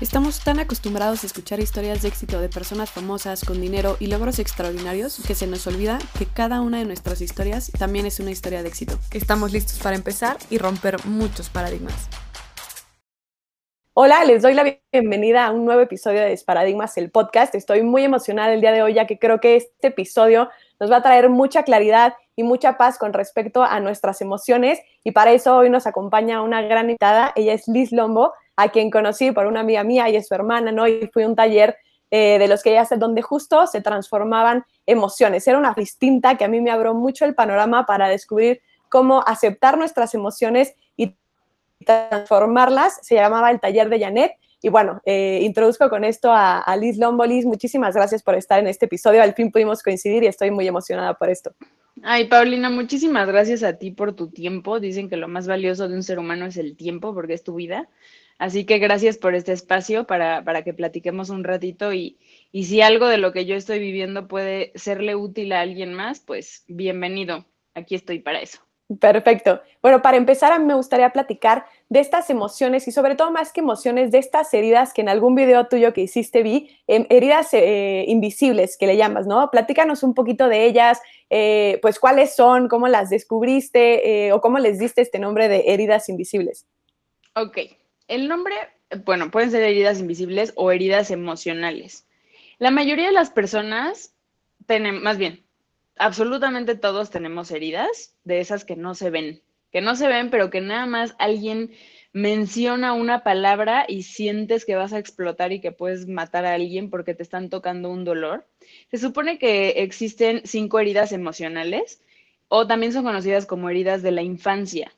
Estamos tan acostumbrados a escuchar historias de éxito de personas famosas con dinero y logros extraordinarios que se nos olvida que cada una de nuestras historias también es una historia de éxito. Estamos listos para empezar y romper muchos paradigmas. Hola, les doy la bienvenida a un nuevo episodio de Paradigmas, el podcast. Estoy muy emocionada el día de hoy ya que creo que este episodio nos va a traer mucha claridad y mucha paz con respecto a nuestras emociones y para eso hoy nos acompaña una gran invitada. Ella es Liz Lombo a quien conocí por una amiga mía y es su hermana, ¿no? Y fui a un taller eh, de los que ella hace donde justo se transformaban emociones. Era una distinta que a mí me abrió mucho el panorama para descubrir cómo aceptar nuestras emociones y transformarlas. Se llamaba el taller de Janet. Y bueno, eh, introduzco con esto a, a Liz Lombolis. Muchísimas gracias por estar en este episodio. Al fin pudimos coincidir y estoy muy emocionada por esto. Ay, Paulina, muchísimas gracias a ti por tu tiempo. Dicen que lo más valioso de un ser humano es el tiempo porque es tu vida. Así que gracias por este espacio para, para que platiquemos un ratito y, y, si algo de lo que yo estoy viviendo puede serle útil a alguien más, pues bienvenido. Aquí estoy para eso. Perfecto. Bueno, para empezar, a mí me gustaría platicar de estas emociones y sobre todo más que emociones, de estas heridas que en algún video tuyo que hiciste vi, em, heridas eh, invisibles que le llamas, ¿no? Platícanos un poquito de ellas, eh, pues cuáles son, cómo las descubriste eh, o cómo les diste este nombre de heridas invisibles. Ok, el nombre, bueno, pueden ser heridas invisibles o heridas emocionales. La mayoría de las personas tenemos, más bien, absolutamente todos tenemos heridas de esas que no se ven, que no se ven, pero que nada más alguien menciona una palabra y sientes que vas a explotar y que puedes matar a alguien porque te están tocando un dolor. Se supone que existen cinco heridas emocionales o también son conocidas como heridas de la infancia.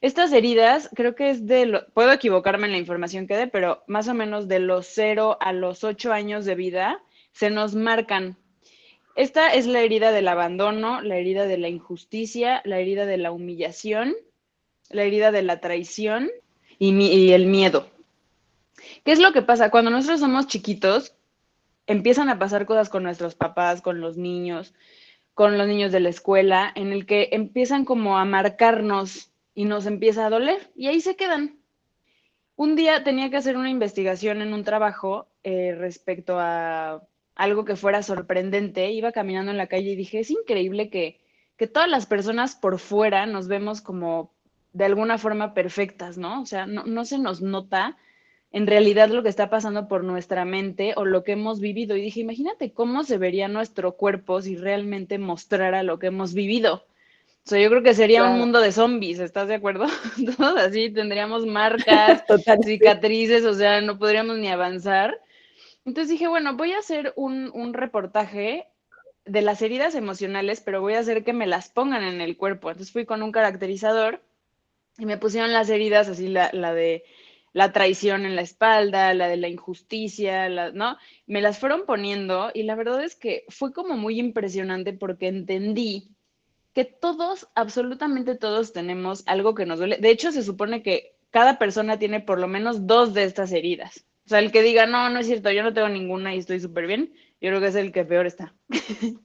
Estas heridas, creo que es de, lo, puedo equivocarme en la información que dé, pero más o menos de los 0 a los 8 años de vida se nos marcan. Esta es la herida del abandono, la herida de la injusticia, la herida de la humillación, la herida de la traición y, y el miedo. ¿Qué es lo que pasa? Cuando nosotros somos chiquitos, empiezan a pasar cosas con nuestros papás, con los niños, con los niños de la escuela, en el que empiezan como a marcarnos y nos empieza a doler y ahí se quedan. Un día tenía que hacer una investigación en un trabajo eh, respecto a algo que fuera sorprendente. Iba caminando en la calle y dije, es increíble que, que todas las personas por fuera nos vemos como de alguna forma perfectas, ¿no? O sea, no, no se nos nota en realidad lo que está pasando por nuestra mente o lo que hemos vivido. Y dije, imagínate cómo se vería nuestro cuerpo si realmente mostrara lo que hemos vivido. O sea, yo creo que sería un mundo de zombies, ¿estás de acuerdo? Todos así tendríamos marcas, cicatrices, o sea, no podríamos ni avanzar. Entonces dije, bueno, voy a hacer un, un, reportaje de las heridas emocionales, pero voy a hacer que me las pongan en el cuerpo. Entonces fui con un caracterizador y me pusieron las heridas, así la, la de la traición en la espalda, la de la injusticia, la, ¿no? Me las fueron poniendo y la verdad es que fue como muy impresionante porque entendí que todos, absolutamente todos tenemos algo que nos duele. De hecho, se supone que cada persona tiene por lo menos dos de estas heridas. O sea, el que diga, no, no es cierto, yo no tengo ninguna y estoy súper bien, yo creo que es el que peor está.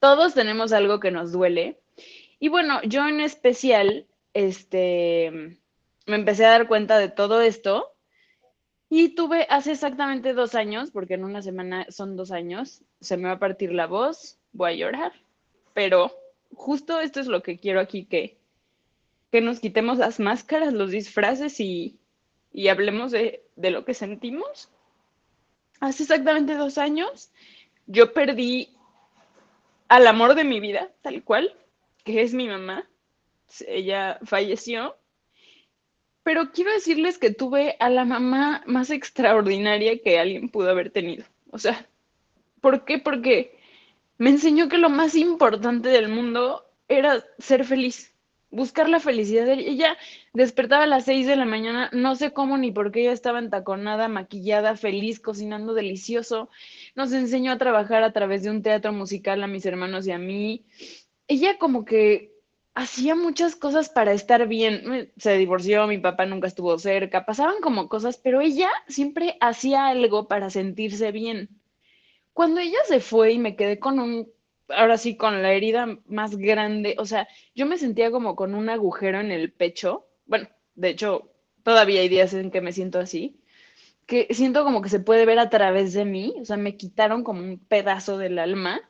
todos tenemos algo que nos duele. Y bueno, yo en especial, este, me empecé a dar cuenta de todo esto y tuve hace exactamente dos años, porque en una semana son dos años, se me va a partir la voz, voy a llorar, pero justo esto es lo que quiero aquí, que, que nos quitemos las máscaras, los disfraces y, y hablemos de, de lo que sentimos. Hace exactamente dos años yo perdí al amor de mi vida, tal cual, que es mi mamá. Ella falleció. Pero quiero decirles que tuve a la mamá más extraordinaria que alguien pudo haber tenido. O sea, ¿por qué? Porque me enseñó que lo más importante del mundo era ser feliz, buscar la felicidad. Ella despertaba a las seis de la mañana, no sé cómo ni por qué ella estaba entaconada, maquillada, feliz, cocinando delicioso. Nos enseñó a trabajar a través de un teatro musical a mis hermanos y a mí. Ella como que hacía muchas cosas para estar bien. Se divorció, mi papá nunca estuvo cerca, pasaban como cosas, pero ella siempre hacía algo para sentirse bien. Cuando ella se fue y me quedé con un, ahora sí, con la herida más grande, o sea, yo me sentía como con un agujero en el pecho. Bueno, de hecho, todavía hay días en que me siento así, que siento como que se puede ver a través de mí, o sea, me quitaron como un pedazo del alma.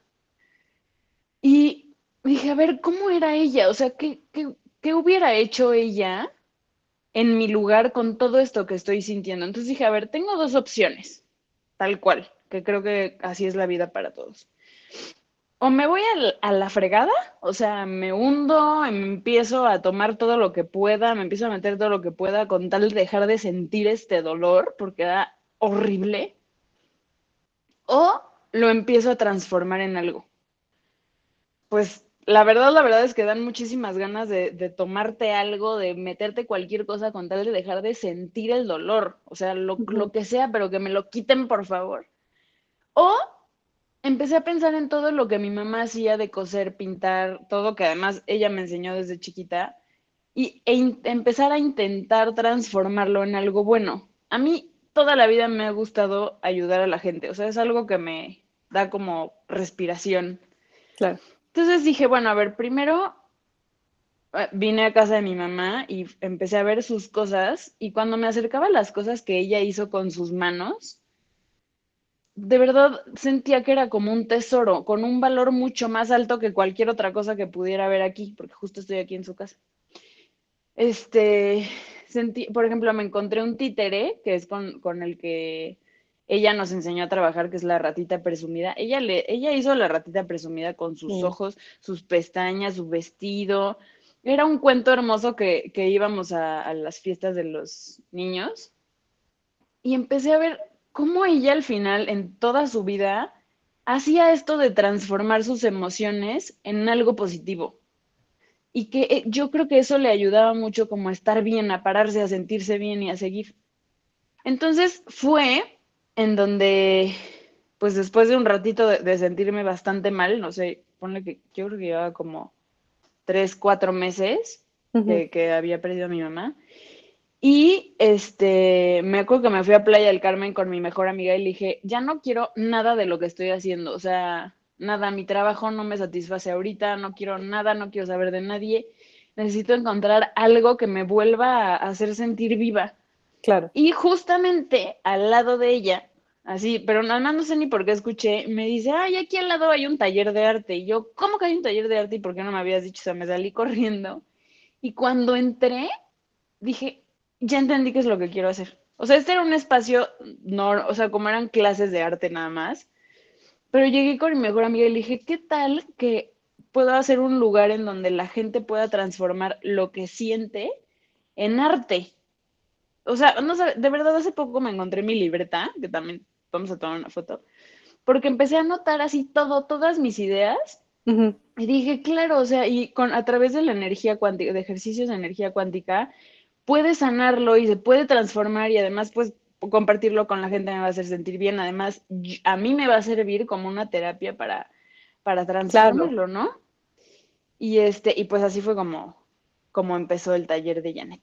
Y dije, a ver, ¿cómo era ella? O sea, ¿qué, qué, hubiera hecho ella en mi lugar con todo esto que estoy sintiendo? Entonces dije, a ver, tengo dos opciones, tal cual, que creo que así es la vida para todos. O me voy a, la fregada, o sea, me hundo, me empiezo a tomar todo lo que pueda, me empiezo a meter todo lo que pueda con tal de dejar de sentir este dolor, porque era horrible. O lo empiezo a transformar en algo. Pues la verdad, la verdad es que dan muchísimas ganas de, tomarte algo, de meterte cualquier cosa con tal de dejar de sentir el dolor. O sea, lo, lo, que sea, pero que me lo quiten, por favor. O empecé a pensar en todo lo que mi mamá hacía de coser, pintar, todo que además ella me enseñó desde chiquita. Y e empezar a intentar transformarlo en algo bueno. A mí toda la vida me ha gustado ayudar a la gente. O sea, es algo que me da como respiración. Claro. Entonces dije, bueno, a ver, primero eh, vine a casa de mi mamá y empecé a ver sus cosas y cuando me acercaba a las cosas que ella hizo con sus manos, de verdad sentía que era como un tesoro, con un valor mucho más alto que cualquier otra cosa que pudiera ver aquí, porque justo estoy aquí en su casa. Este, sentí, por ejemplo, me encontré un títere, que es con, con el que ella nos enseñó a trabajar, que es la ratita presumida. Ella, le, ella hizo la ratita presumida con sus ojos, sus pestañas, su vestido. Era un cuento hermoso que, íbamos a, a, las fiestas de los niños. Y empecé a ver cómo ella al final, en toda su vida, hacía esto de transformar sus emociones en algo positivo. Y que eh, yo creo que eso le ayudaba mucho como a estar bien, a pararse, a sentirse bien y a seguir. Entonces fue en donde, pues después de un ratito de, sentirme bastante mal, no sé, ponle que yo creo que llevaba como tres, cuatro meses de que había perdido a mi mamá. Y este, me acuerdo que me fui a Playa del Carmen con mi mejor amiga y le dije, ya no quiero nada de lo que estoy haciendo, o sea, nada, mi trabajo no me satisface ahorita, no quiero nada, no quiero saber de nadie, necesito encontrar algo que me vuelva a hacer sentir viva. Claro. Y justamente al lado de ella, así, pero nada más no sé ni por qué escuché, me dice, ay, aquí al lado hay un taller de arte. Y yo, ¿cómo que hay un taller de arte? ¿Y por qué no me habías dicho? O sea, me salí corriendo. Y cuando entré, dije, ya entendí qué es lo que quiero hacer. O sea, este era un espacio, no, o sea, como eran clases de arte nada más. Pero llegué con mi mejor amiga y le dije, ¿qué tal que puedo hacer un lugar en donde la gente pueda transformar lo que siente en arte? O sea, no sé, de verdad hace poco me encontré mi libreta, que también vamos a tomar una foto, porque empecé a notar así todo, todas mis ideas. Y dije, claro, o sea, y con, a través de la energía cuántica, de ejercicios de energía cuántica, puedes sanarlo y se puede transformar y además, pues, compartirlo con la gente me va a hacer sentir bien. Además, a mí me va a servir como una terapia para, para transformarlo, ¿no? Y este, y pues así fue como, como empezó el taller de Janet.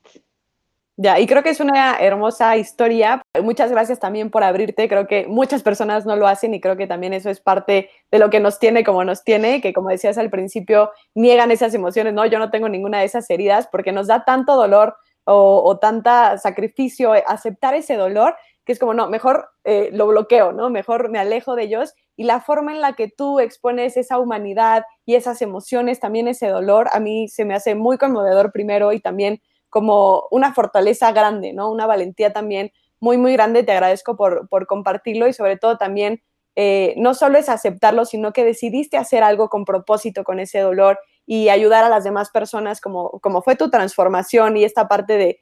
Ya, y creo que es una hermosa historia. Muchas gracias también por abrirte. Creo que muchas personas no lo hacen y creo que también eso es parte de lo que nos tiene como nos tiene, que como decías al principio, niegan esas emociones. No, yo no tengo ninguna de esas heridas porque nos da tanto dolor o, o tanta sacrificio aceptar ese dolor que es como, no, mejor eh, lo bloqueo, ¿no? Mejor me alejo de ellos. Y la forma en la que tú expones esa humanidad y esas emociones, también ese dolor, a mí se me hace muy conmovedor primero y también como una fortaleza grande, ¿no? Una valentía también muy, muy grande. Te agradezco por, compartirlo y sobre todo también eh, no solo es aceptarlo, sino que decidiste hacer algo con propósito con ese dolor y ayudar a las demás personas como, como fue tu transformación y esta parte de,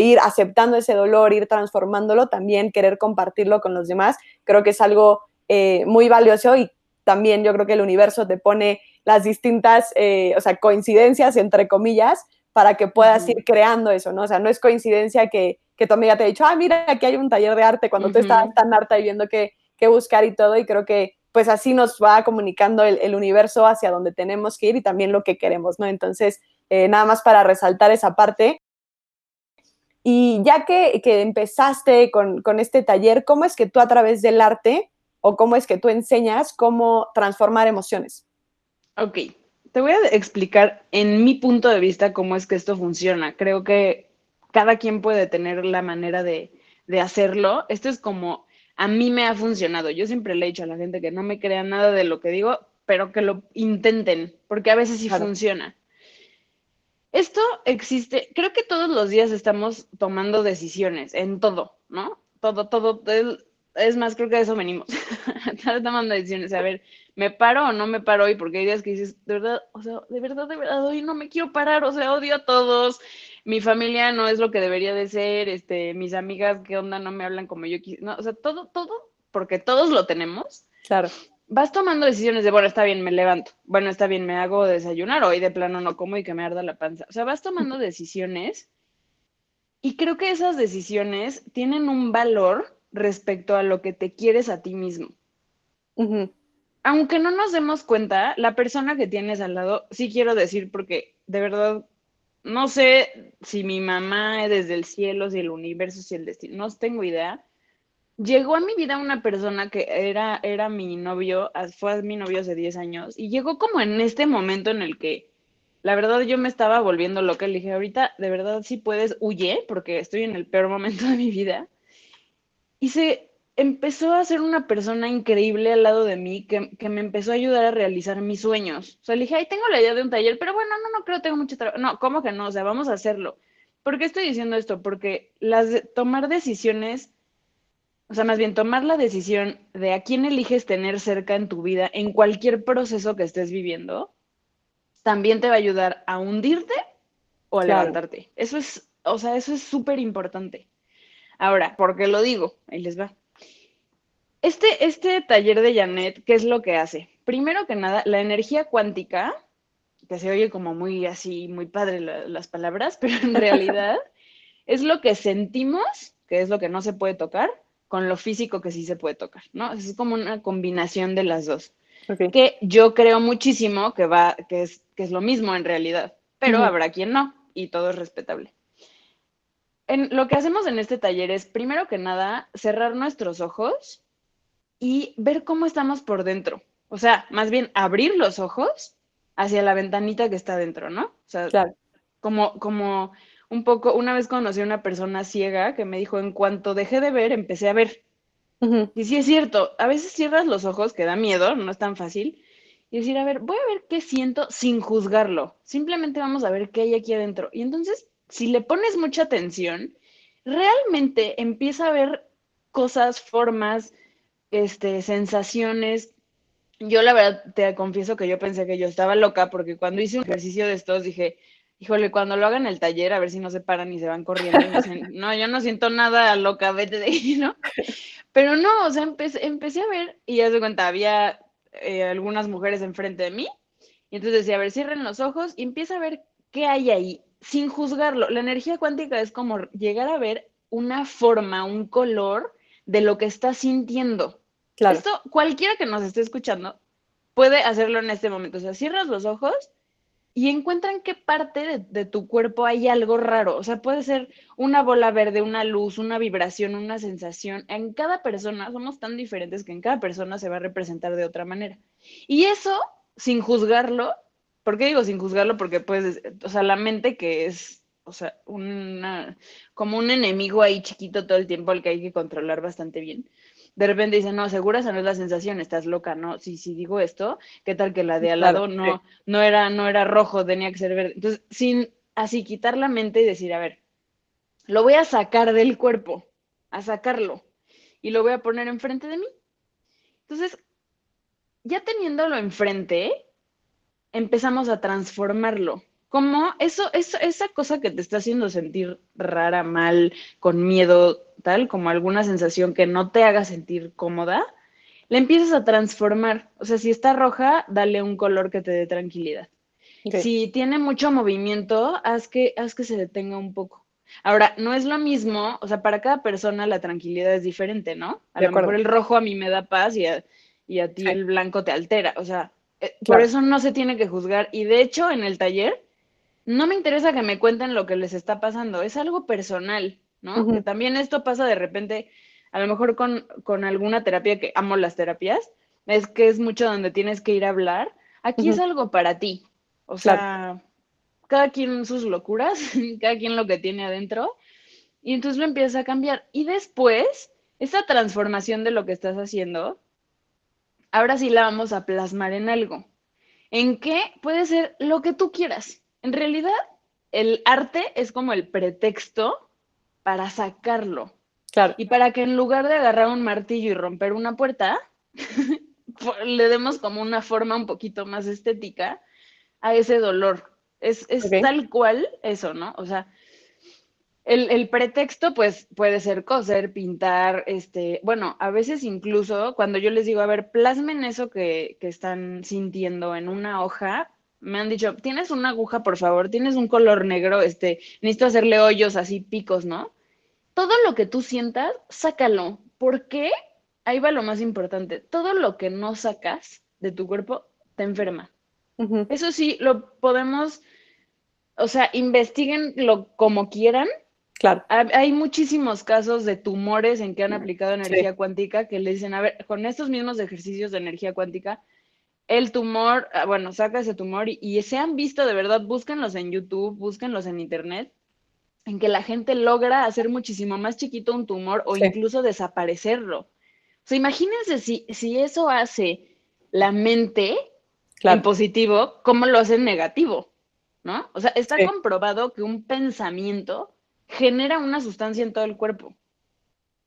ir aceptando ese dolor, ir transformándolo, también querer compartirlo con los demás. Creo que es algo eh, muy valioso y también yo creo que el universo te pone las distintas, eh, o sea, coincidencias, entre comillas, para que puedas ir creando eso, ¿no? O sea, no es coincidencia que, que tu amiga te ha dicho, ah, mira, aquí hay un taller de arte cuando tú estabas tan harta y viendo qué, buscar y todo, y creo que pues así nos va comunicando el, universo hacia donde tenemos que ir y también lo que queremos, ¿no? Entonces, eh, nada más para resaltar esa parte. Y ya que, que empezaste con, con, este taller, ¿cómo es que tú a través del arte o cómo es que tú enseñas cómo transformar emociones? Ok, te voy a explicar en mi punto de vista cómo es que esto funciona. Creo que cada quien puede tener la manera de, de hacerlo. Esto es como a mí me ha funcionado. Yo siempre le he dicho a la gente que no me crea nada de lo que digo, pero que lo intenten, porque a veces sí claro. funciona. Esto existe, creo que todos los días estamos tomando decisiones en todo, ¿no? Todo, todo, es más, creo que a eso venimos. Estamos tomando decisiones, a ver, ¿me paro o no me paro hoy? Porque hay días que dices, de verdad, o sea, de verdad, de verdad, hoy no me quiero parar, o sea, odio a todos, mi familia no es lo que debería de ser, este, mis amigas, ¿qué onda? No me hablan como yo quisiera, no, o sea, todo, todo, porque todos lo tenemos. Claro vas tomando decisiones de, bueno, está bien, me levanto, bueno, está bien, me hago desayunar, hoy de plano no como y que me arda la panza. O sea, vas tomando decisiones y creo que esas decisiones tienen un valor respecto a lo que te quieres a ti mismo. Uh -huh. Aunque no nos demos cuenta, la persona que tienes al lado, sí quiero decir, porque de verdad, no sé si mi mamá desde el cielo, si el universo, si el destino, no tengo idea, llegó a mi vida una persona que era, era mi novio, fue mi novio hace 10 años, y llegó como en este momento en el que, la verdad, yo me estaba volviendo loca. Le dije, ahorita, de verdad, si puedes, huye, porque estoy en el peor momento de mi vida. Y se empezó a ser una persona increíble al lado de mí, que, que me empezó a ayudar a realizar mis sueños. O sea, le dije, ay, tengo la idea de un taller, pero bueno, no, no creo, tengo mucho trabajo. No, ¿cómo que no? O sea, vamos a hacerlo. ¿Por qué estoy diciendo esto? Porque las de, tomar decisiones o sea, más bien tomar la decisión de a quién eliges tener cerca en tu vida, en cualquier proceso que estés viviendo, también te va a ayudar a hundirte o a claro. levantarte. Eso es, o sea, eso es súper importante. Ahora, ¿por qué lo digo? Ahí les va. Este, este taller de Janet, ¿qué es lo que hace? Primero que nada, la energía cuántica, que se oye como muy así, muy padre la, las palabras, pero en realidad es lo que sentimos, que es lo que no se puede tocar, con lo físico que sí se puede tocar, ¿no? Es como una combinación de las dos. Okay. Que yo creo muchísimo que va, que es, que es lo mismo en realidad, pero uh -huh. habrá quien no, y todo es respetable. En, lo que hacemos en este taller es, primero que nada, cerrar nuestros ojos y ver cómo estamos por dentro. O sea, más bien abrir los ojos hacia la ventanita que está dentro, ¿no? O sea, claro. como, como un poco, una vez conocí a una persona ciega que me dijo, en cuanto dejé de ver, empecé a ver. Uh -huh. Y sí es cierto, a veces cierras los ojos, que da miedo, no es tan fácil, y decir, a ver, voy a ver qué siento sin juzgarlo. Simplemente vamos a ver qué hay aquí adentro. Y entonces, si le pones mucha atención, realmente empieza a ver cosas, formas, este, sensaciones. Yo la verdad te confieso que yo pensé que yo estaba loca porque cuando hice un ejercicio de estos dije, híjole, cuando lo hagan el taller, a ver si no se paran y se van corriendo. Y dicen, no, yo no siento nada loca, vete de ahí, ¿no? Pero no, o sea, empecé, empecé a ver y ya se cuenta, había eh, algunas mujeres enfrente de mí. Y entonces decía, a ver, cierren los ojos y empieza a ver qué hay ahí, sin juzgarlo. La energía cuántica es como llegar a ver una forma, un color de lo que estás sintiendo. Esto, cualquiera que nos esté escuchando puede hacerlo en este momento. O sea, cierras los ojos y encuentran qué parte de, de, tu cuerpo hay algo raro. O sea, puede ser una bola verde, una luz, una vibración, una sensación. En cada persona somos tan diferentes que en cada persona se va a representar de otra manera. Y eso, sin juzgarlo, ¿por qué digo sin juzgarlo? Porque pues, o sea, la mente que es, o sea, una, como un enemigo ahí chiquito todo el tiempo al que hay que controlar bastante bien de repente dicen, no, segura esa no es la sensación, estás loca, ¿no? Si, si digo esto, ¿qué tal que la de al lado claro, no, sí. no, era, no era rojo, tenía que ser verde? Entonces, sin así quitar la mente y decir, a ver, lo voy a sacar del cuerpo, a sacarlo, y lo voy a poner enfrente de mí. Entonces, ya teniéndolo enfrente, empezamos a transformarlo. Como eso, eso, esa cosa que te está haciendo sentir rara, mal, con miedo, tal, como alguna sensación que no te haga sentir cómoda, la empiezas a transformar. O sea, si está roja, dale un color que te dé tranquilidad. Okay. Si tiene mucho movimiento, haz que, haz que se detenga un poco. Ahora, no es lo mismo, o sea, para cada persona la tranquilidad es diferente, ¿no? A De lo acuerdo. mejor el rojo a mí me da paz y a, y a ti el blanco te altera. O sea, eh, Claro. por eso no se tiene que juzgar. Y de hecho, en el taller, no me interesa que me cuenten lo que les está pasando, es algo personal, ¿no? Ujú. Que también esto pasa de repente, a lo mejor con, con alguna terapia, que amo las terapias, es que es mucho donde tienes que ir a hablar. Aquí es algo para ti. O Claro. sea, cada quien sus locuras, cada quien lo que tiene adentro, y entonces lo empieza a cambiar. Y después, esa transformación de lo que estás haciendo, ahora sí la vamos a plasmar en algo. ¿En qué? Puede ser lo que tú quieras. En realidad, el arte es como el pretexto para sacarlo. Claro. Y para que en lugar de agarrar un martillo y romper una puerta, le demos como una forma un poquito más estética a ese dolor. Es, es tal cual eso, ¿no? O sea, el, el pretexto, pues, puede ser coser, pintar, este, bueno, a veces incluso cuando yo les digo, a ver, plasmen eso que, que están sintiendo en una hoja, me han dicho, ¿tienes una aguja, por favor? ¿Tienes un color negro? Este, necesito hacerle hoyos así, picos, ¿no? Todo lo que tú sientas, sácalo. ¿Por qué? Ahí va lo más importante. Todo lo que no sacas de tu cuerpo te enferma. Eso sí, lo podemos, o sea, investiguenlo como quieran. Claro. Ha- Hay muchísimos casos de tumores en que han aplicado energía cuántica que le dicen, a ver, con estos mismos ejercicios de energía cuántica, el tumor, ah, bueno, saca ese tumor y, y se han visto de verdad, búsquenlos en YouTube, búsquenlos en Internet, en que la gente logra hacer muchísimo más chiquito un tumor o Sí. incluso desaparecerlo. O sea, imagínense si, si eso hace la mente Claro. en positivo, ¿cómo lo hace en negativo? ¿No? O sea, está Sí. comprobado que un pensamiento genera una sustancia en todo el cuerpo.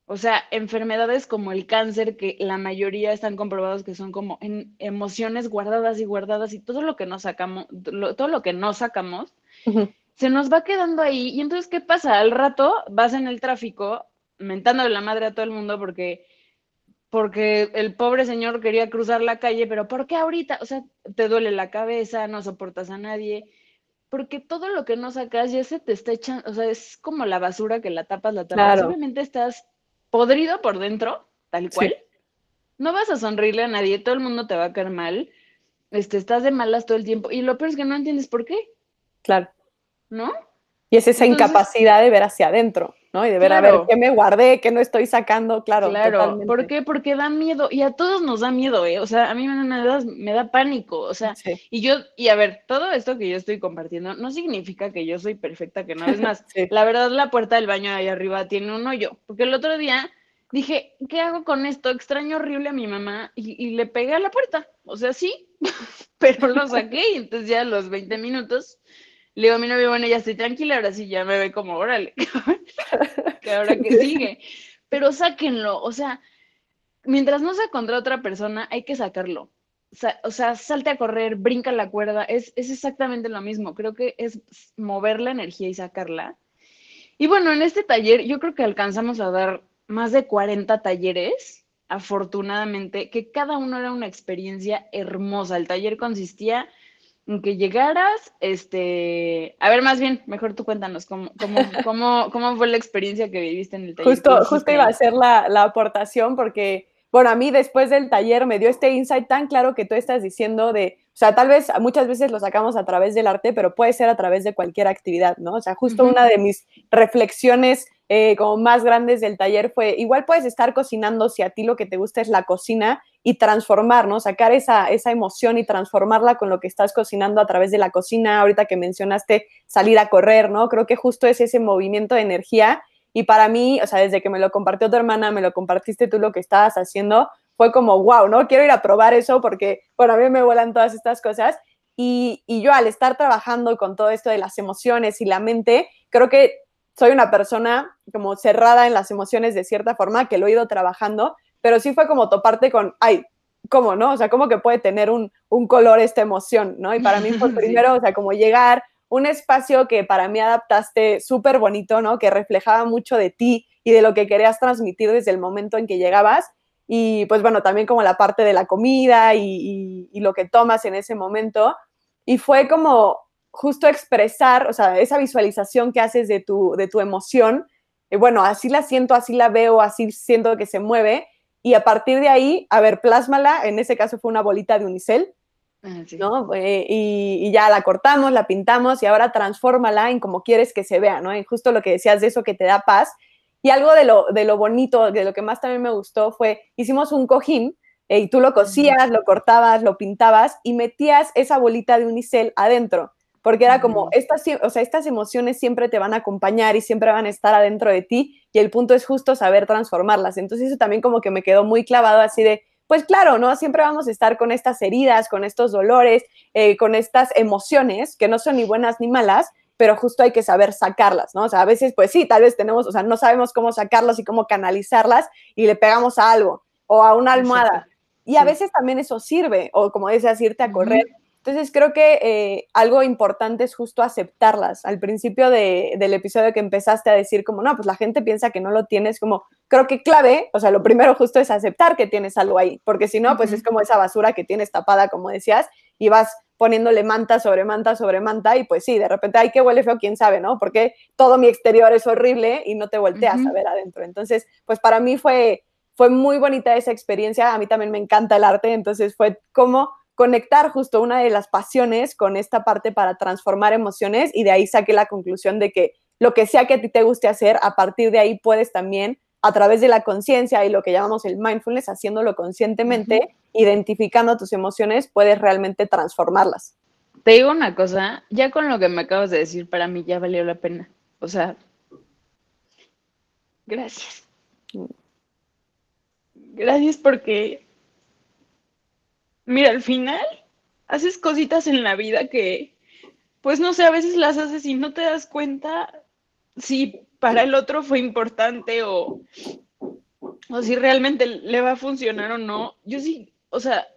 O sea, enfermedades como el cáncer, que la mayoría están comprobados que son como en emociones guardadas y guardadas y todo lo que no sacamos, lo- todo lo que no sacamos, se nos va quedando ahí. Y entonces, ¿qué pasa? Al rato vas en el tráfico mentándole la madre a todo el mundo porque, porque el pobre señor quería cruzar la calle, pero ¿por qué ahorita? O sea, te duele la cabeza, no soportas a nadie, porque todo lo que no sacas ya se te está echando, o sea, es como la basura que la tapas, la tapas. Claro. Obviamente estás podrido por dentro, tal Sí. cual. No vas a sonreírle a nadie, todo el mundo te va a caer mal. Este, estás de malas todo el tiempo. Y lo peor es que no entiendes por qué, Claro. ¿no? Y es esa Entonces- incapacidad de ver hacia adentro, ¿no? Y de ver, a ver, ¿qué me guardé? ¿Qué no estoy sacando? Claro, Claro, totalmente. ¿por qué? Porque da miedo y a todos nos da miedo, ¿eh? O sea, a mí me, da, me da pánico, o sea, Sí, y yo, y a ver, todo esto que yo estoy compartiendo no significa que yo soy perfecta, que no es más. Sí. La verdad, la puerta del baño ahí arriba tiene un hoyo, porque el otro día dije, ¿qué hago con esto? Extraño horrible a mi mamá y, y le pegué a la puerta, o sea, sí, pero lo saqué y entonces ya a los 20 minutos le digo a mi novio, bueno, ya estoy tranquila, ahora sí ya me ve como, órale, que ahora que sigue. Pero sáquenlo, o sea, mientras no sea contra otra persona, hay que sacarlo. Sa- o sea, salte a correr, brinca la cuerda, es, es exactamente lo mismo. Creo que es mover la energía y sacarla. Y bueno, en este taller yo creo que alcanzamos a dar más de 40 talleres, afortunadamente, que cada uno era una experiencia hermosa. El taller consistía que llegaras, este, a ver, más bien, mejor tú cuéntanos cómo, cómo, cómo, cómo fue la experiencia que viviste en el taller. Justo, ¿Qué justo iba a hacer la, la aportación porque, bueno, a mí después del taller me dio este insight tan claro que tú estás diciendo de, o sea, tal vez muchas veces lo sacamos a través del arte, pero puede ser a través de cualquier actividad, ¿no? O sea, justo una de mis reflexiones eh, como más grandes del taller fue, igual puedes estar cocinando si a ti lo que te gusta es la cocina y transformar, ¿no? Sacar esa, esa emoción y transformarla con lo que estás cocinando a través de la cocina. Ahorita que mencionaste salir a correr, ¿no? Creo que justo es ese movimiento de energía y para mí, o sea, desde que me lo compartió tu hermana, me lo compartiste tú lo que estabas haciendo, fue como, wow, ¿no? Quiero ir a probar eso porque, bueno, a mí me vuelan todas estas cosas. Y, y yo al estar trabajando con todo esto de las emociones y la mente, creo que soy una persona como cerrada en las emociones de cierta forma, que lo he ido trabajando, pero sí fue como toparte con, ay, ¿cómo, no? O sea, ¿cómo que puede tener un, un color esta emoción, no? Y para mí fue primero, o sea, como llegar, un espacio que para mí adaptaste súper bonito, ¿no? Que reflejaba mucho de ti y de lo que querías transmitir desde el momento en que llegabas. Y pues bueno, también como la parte de la comida y, y- y lo que tomas en ese momento. Y fue como justo expresar, o sea, esa visualización que haces de tu, de tu emoción. Y bueno, así la siento, así la veo, así siento que se mueve. Y a partir de ahí, a ver, plásmala. En ese caso fue una bolita de unicel Ah, sí. ¿no? Eh, y, y ya la cortamos, la pintamos y ahora transfórmala en como quieres que se vea, ¿no? En justo lo que decías de eso que te da paz. Y algo de lo, de lo bonito, de lo que más también me gustó fue, hicimos un cojín eh, y tú lo cosías, lo cortabas, lo pintabas y metías esa bolita de unicel adentro, porque era como, estas, o sea, estas emociones siempre te van a acompañar y siempre van a estar adentro de ti y el punto es justo saber transformarlas. Entonces eso también como que me quedó muy clavado así de, pues claro, ¿no? Siempre vamos a estar con estas heridas, con estos dolores, eh, con estas emociones que no son ni buenas ni malas, pero justo hay que saber sacarlas, ¿no? O sea, a veces, pues sí, tal vez tenemos, o sea, no sabemos cómo sacarlas y cómo canalizarlas y le pegamos a algo o a una almohada. Y a veces también eso sirve, o como decías, irte a correr. Entonces creo que eh, algo importante es justo aceptarlas. Al principio de- del episodio que empezaste a decir como, no, pues la gente piensa que no lo tienes, como, creo que clave, o sea, lo primero justo es aceptar que tienes algo ahí, porque si no, pues es como esa basura que tienes tapada, como decías, y vas poniéndole manta sobre manta sobre manta y pues sí, de repente, ay, qué huele feo, quién sabe, ¿no? Porque todo mi exterior es horrible y no te volteas a ver adentro. Entonces, pues para mí fue fue muy bonita esa experiencia. A mí también me encanta el arte, entonces fue como conectar justo una de las pasiones con esta parte para transformar emociones y de ahí saqué la conclusión de que lo que sea que a ti te guste hacer, a partir de ahí puedes también a través de la conciencia y lo que llamamos el mindfulness, haciéndolo conscientemente, identificando tus emociones, puedes realmente transformarlas. Te digo una cosa, ya con lo que me acabas de decir, para mí ya valió la pena. O sea, gracias. Gracias porque, mira, al final haces cositas en la vida que, pues no sé, a veces las haces y no te das cuenta si para el otro fue importante o, o si realmente le va a funcionar o no. Yo sí, o sea,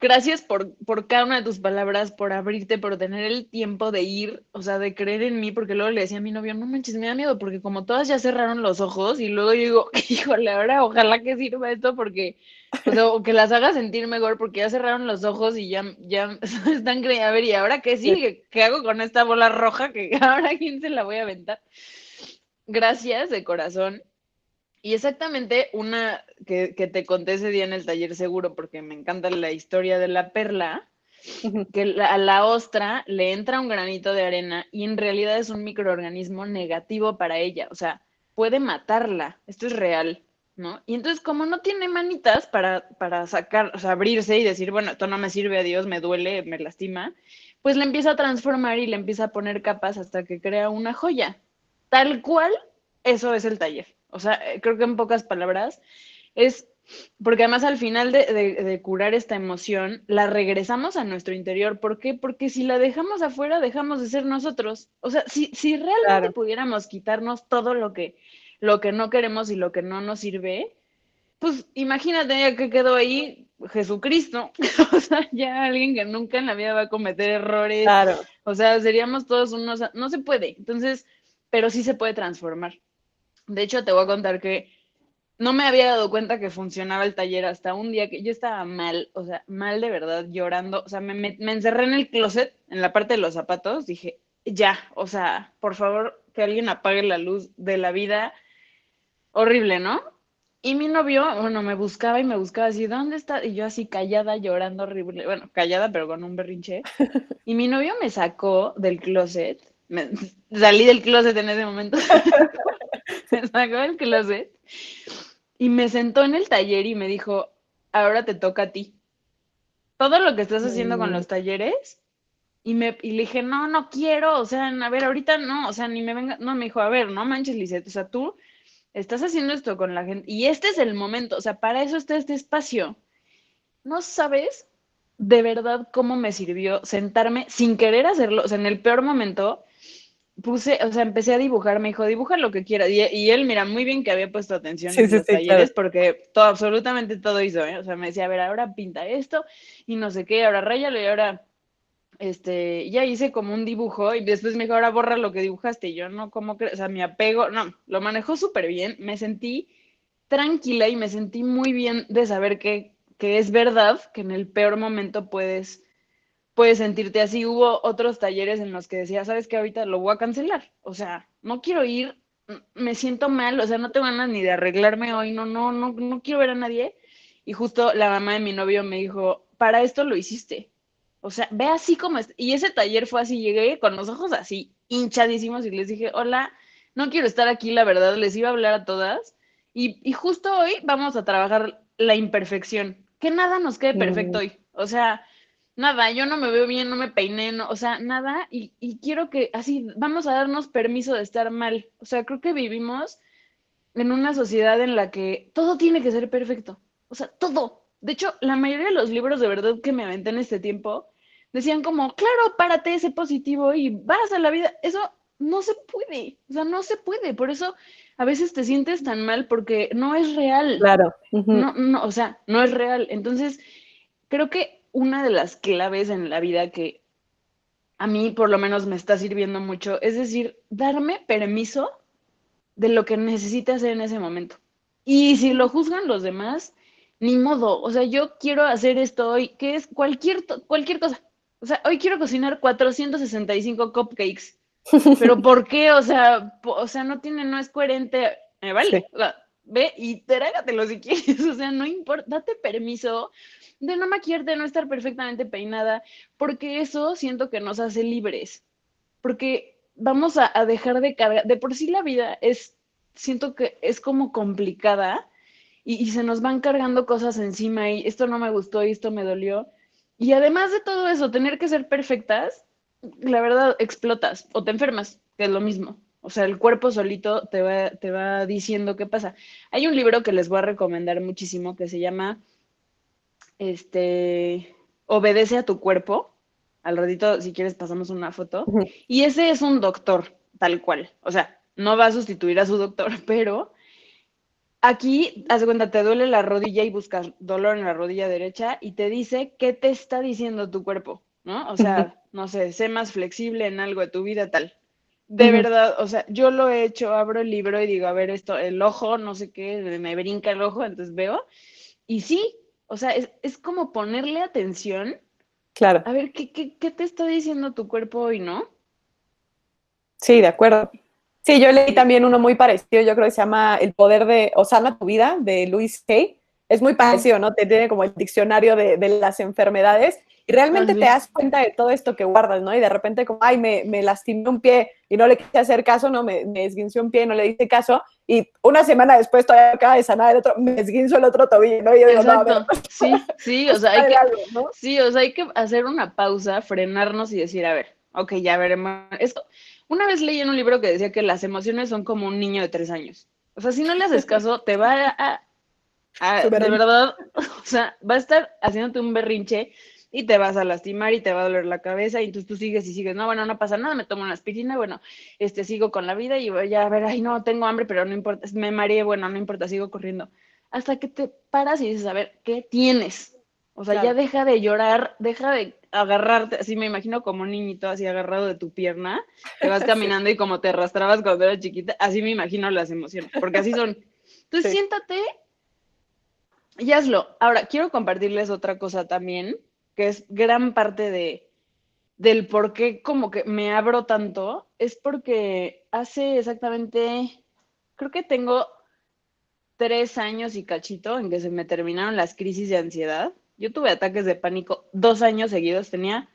gracias por, por cada una de tus palabras, por abrirte, por tener el tiempo de ir, o sea, de creer en mí, porque luego le decía a mi novio, no manches, me da miedo, porque como todas ya cerraron los ojos, y luego yo digo, híjole, ahora ojalá que sirva esto, porque, o que las haga sentir mejor, porque ya cerraron los ojos y ya, ya están creyendo, a ver, ¿y ahora qué sigue? ¿Qué hago con esta bola roja? que ahora quién se la voy a aventar? Gracias de corazón. Y exactamente una que, que te conté ese día en el taller seguro, porque me encanta la historia de la perla, que la- a la ostra le entra un granito de arena y en realidad es un microorganismo negativo para ella, o sea, puede matarla, esto es real, ¿no? Y entonces como no tiene manitas para, para sacar, o sea, abrirse y decir, bueno, esto no me sirve, adiós, me duele, me lastima, pues le empieza a transformar y le empieza a poner capas hasta que crea una joya. Tal cual, eso es el taller. O sea, eh, creo que en pocas palabras es porque además al final de, de- de curar esta emoción, la regresamos a nuestro interior. ¿Por qué? Porque si la dejamos afuera, dejamos de ser nosotros. O sea, si, si realmente Claro. pudiéramos quitarnos todo lo que, lo que no queremos y lo que no nos sirve, pues imagínate ya que quedó ahí Jesucristo. O sea, ya alguien que nunca en la vida va a cometer errores. Claro. O sea, seríamos todos unos... No se puede. Entonces, pero sí se puede transformar. De hecho, te voy a contar que no me había dado cuenta que funcionaba el taller hasta un día que yo estaba mal, o sea, mal de verdad, llorando. O sea, me, me- me encerré en el closet, en la parte de los zapatos. Dije, ya, o sea, por favor, que alguien apague la luz de la vida. Horrible, ¿no? Y mi novio, bueno, me buscaba y me buscaba así, ¿dónde está? Y yo así callada, llorando horrible. Bueno, callada, pero con un berrinche. Y mi novio me sacó del closet. me- salí del closet en ese momento. me sacó del closet y me sentó en el taller y me dijo, ahora te toca a ti. Todo lo que estás haciendo con Mm. los talleres. Y, me, y le dije, no, no quiero, o sea, a ver, ahorita no, o sea, ni me venga, no, me dijo, a ver, no manches, Lisette, o sea, tú estás haciendo esto con la gente y este es el momento, o sea, para eso está este espacio. No sabes de verdad cómo me sirvió sentarme sin querer hacerlo, o sea, en el peor momento puse, o sea, empecé a dibujar, me dijo, dibuja lo que quieras. Y, y él, mira, muy bien que había puesto atención Sí, en sí, los sí, talleres claro. porque todo, absolutamente todo hizo, ¿eh? O sea, me decía, a ver, ahora pinta esto y no sé qué, ahora ráyalo y ahora, este, ya hice como un dibujo y después me dijo, ahora borra lo que dibujaste. Y yo, no, ¿cómo crees? O sea, mi apego, no, lo manejó súper bien, me sentí tranquila y me sentí muy bien de saber que, que es verdad que en el peor momento puedes puedes sentirte así. Hubo otros talleres en los que decía, sabes que ahorita lo voy a cancelar. O sea, no quiero ir, me siento mal, o sea, no tengo ganas ni de arreglarme hoy, no, no, no, no quiero ver a nadie. Y justo la mamá de mi novio me dijo, para esto lo hiciste. O sea, ve así como es. Y ese taller fue así, llegué con los ojos así, hinchadísimos, y les dije, hola, no quiero estar aquí, la verdad, les iba a hablar a todas. Y, y justo hoy vamos a trabajar la imperfección, que nada nos quede perfecto Mm. hoy. O sea, nada, yo no me veo bien, no me peiné, no, o sea, nada, y, y quiero que así, vamos a darnos permiso de estar mal. O sea, creo que vivimos en una sociedad en la que todo tiene que ser perfecto. O sea, todo. De hecho, la mayoría de los libros de verdad que me aventé en este tiempo decían como, claro, párate ese positivo y vas a la vida. Eso no se puede. O sea, no se puede. Por eso a veces te sientes tan mal porque no es real. Claro. No, no, o sea, no es real. Entonces, creo que una de las claves en la vida que a mí por lo menos me está sirviendo mucho es decir, darme permiso de lo que necesite hacer en ese momento. Y si lo juzgan los demás, ni modo. O sea, yo quiero hacer esto hoy, que es cualquier, cualquier cosa. O sea, hoy quiero cocinar 465 cupcakes. Pero ¿por qué? O sea, o sea, no tiene, no es coherente. Me vale. Sí. Ve y trágatelo si quieres. O sea, no importa, date permiso de no maquillarte, no estar perfectamente peinada, porque eso siento que nos hace libres. Porque vamos a, a dejar de cargar, de por sí la vida es, siento que es como complicada y, y se nos van cargando cosas encima y esto no me gustó y esto me dolió. Y además de todo eso, tener que ser perfectas, la verdad, explotas o te enfermas, que es lo mismo. O sea, el cuerpo solito te va, te va diciendo qué pasa. Hay un libro que les voy a recomendar muchísimo que se llama este, Obedece a tu cuerpo. Al ratito, si quieres, pasamos una foto. Y ese es un doctor, tal cual. O sea, no va a sustituir a su doctor, pero aquí, haz de cuenta, te duele la rodilla y buscas dolor en la rodilla derecha y te dice qué te está diciendo tu cuerpo, ¿no? O sea, no sé, sé más flexible en algo de tu vida, tal. De verdad, o sea, yo lo he hecho, abro el libro y digo, a ver, esto, el ojo, no sé qué, me brinca el ojo, entonces veo. Y sí, o sea, es, es como ponerle atención Claro. a ver qué, qué, qué te está diciendo tu cuerpo hoy, ¿no? Sí, de acuerdo. Sí, yo leí también uno muy parecido, yo creo que se llama El poder de, o sana tu vida, de Louis Hay. Es muy parecido, ¿no? Te tiene como el diccionario de, de las enfermedades y realmente te das cuenta de todo esto que guardas, ¿no? Y de repente como, ay, me, me lastimé un pie y no le quise hacer caso, no, me, me esguinció un pie y no le hice caso y una semana después todavía acaba de sanar el otro, me esguinzo el otro tobillo, ¿no? Y yo digo, no, a ver, Exacto. Sí, sí, o sea, hay que, algo, ¿no? sí, o sea, hay que hacer una pausa, frenarnos y decir, a ver, ok, ya veremos. Esto, una vez leí en un libro que decía que las emociones son como un niño de tres años. O sea, si no le haces caso, te va a, a- de verdad, o sea, va a estar haciéndote un berrinche y te vas a lastimar y te va a doler la cabeza y entonces tú sigues y sigues, no, bueno, no pasa nada, me tomo una aspirina, bueno, este, sigo con la vida y voy a ver, ay, no, tengo hambre, pero no importa, me mareé, bueno, no importa, sigo corriendo. Hasta que te paras y dices, a ver, ¿qué tienes? O sea, ya Claro. deja de llorar, deja de agarrarte, así me imagino como un niñito así agarrado de tu pierna, que vas caminando y como te arrastrabas cuando eras chiquita, así me imagino las emociones, porque así son. Entonces Sí. siéntate y hazlo. Ahora, quiero compartirles otra cosa también, que es gran parte de, del por qué como que me abro tanto, es porque hace exactamente, creo que tengo tres años y cachito en que se me terminaron las crisis de ansiedad. Yo tuve ataques de pánico dos años seguidos, tenía,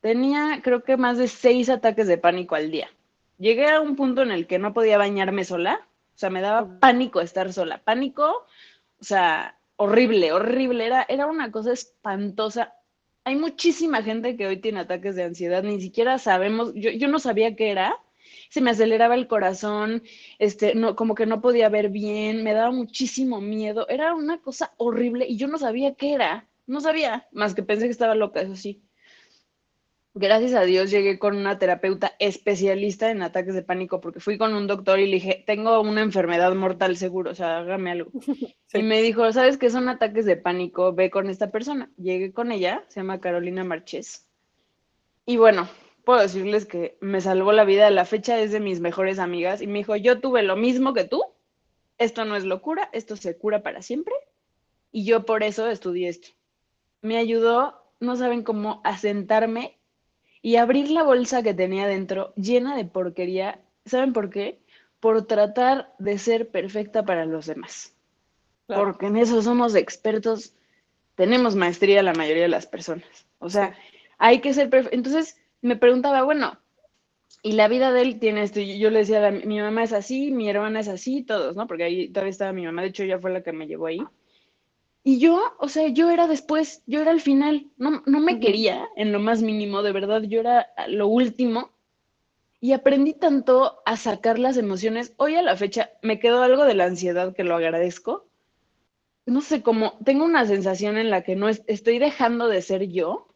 tenía creo que más de seis ataques de pánico al día. Llegué a un punto en el que no podía bañarme sola, o sea, me daba pánico estar sola, pánico, o sea, horrible, horrible, era, era una cosa espantosa. Hay muchísima gente que hoy tiene ataques de ansiedad, ni siquiera sabemos, yo, yo no sabía qué era, se me aceleraba el corazón, este, no, como que no podía ver bien, me daba muchísimo miedo, era una cosa horrible y yo no sabía qué era, no sabía, más que pensé que estaba loca, eso sí. Gracias a Dios llegué con una terapeuta especialista en ataques de pánico porque fui con un doctor y le dije, tengo una enfermedad mortal seguro, o sea, hágame algo. Sí. Y me dijo, ¿sabes qué son ataques de pánico? Ve con esta persona. Llegué con ella, se llama Carolina Marchés. Y bueno, puedo decirles que me salvó la vida. La fecha es de mis mejores amigas y me dijo, yo tuve lo mismo que tú. Esto no es locura, esto se cura para siempre. Y yo por eso estudié esto. Me ayudó, no saben cómo, a sentarme y abrir la bolsa que tenía dentro llena de porquería. ¿Saben por qué? Por tratar de ser perfecta para los demás. Claro. Porque en eso somos expertos, tenemos maestría la mayoría de las personas. O sea, hay que ser perfecto. Entonces me preguntaba, bueno, y la vida de él tiene esto. Y yo le decía, mi mamá es así, mi hermana es así, todos, ¿no? Porque ahí todavía estaba mi mamá, de hecho ella fue la que me llevó ahí. Y yo, o sea, yo era después, yo era el final, no, no me quería en lo más mínimo, de verdad, yo era lo último. Y aprendí tanto a sacar las emociones. Hoy a la fecha me quedó algo de la ansiedad que lo agradezco. No sé cómo, tengo una sensación en la que no estoy dejando de ser yo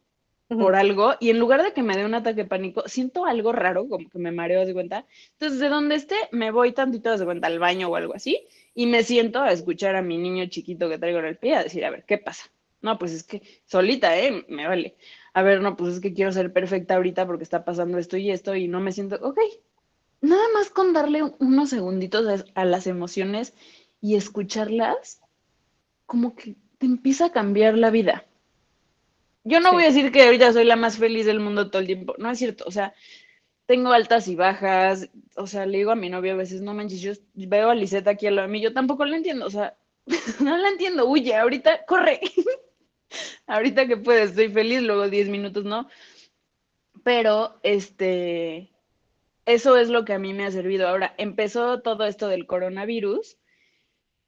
por algo y en lugar de que me dé un ataque de pánico, siento algo raro, como que me mareo de cuenta. Entonces, de donde esté, me voy tantito de cuenta al baño o algo así y me siento a escuchar a mi niño chiquito que traigo en el pie a decir, a ver, ¿qué pasa? No, pues es que solita, ¿eh? Me vale. A ver, no, pues es que quiero ser perfecta ahorita porque está pasando esto y esto y no me siento, ok. Nada más con darle unos segunditos a las emociones y escucharlas, como que te empieza a cambiar la vida. Yo no voy a decir que ahorita soy la más feliz del mundo todo el tiempo, no es cierto, o sea, tengo altas y bajas, o sea, le digo a mi novio a veces, no manches, yo veo a Liseta aquí a lo de mí, yo tampoco la entiendo, o sea, no la entiendo, huye, ahorita corre, ahorita que puedes, estoy feliz, luego 10 minutos no, pero este, eso es lo que a mí me ha servido. Ahora, empezó todo esto del coronavirus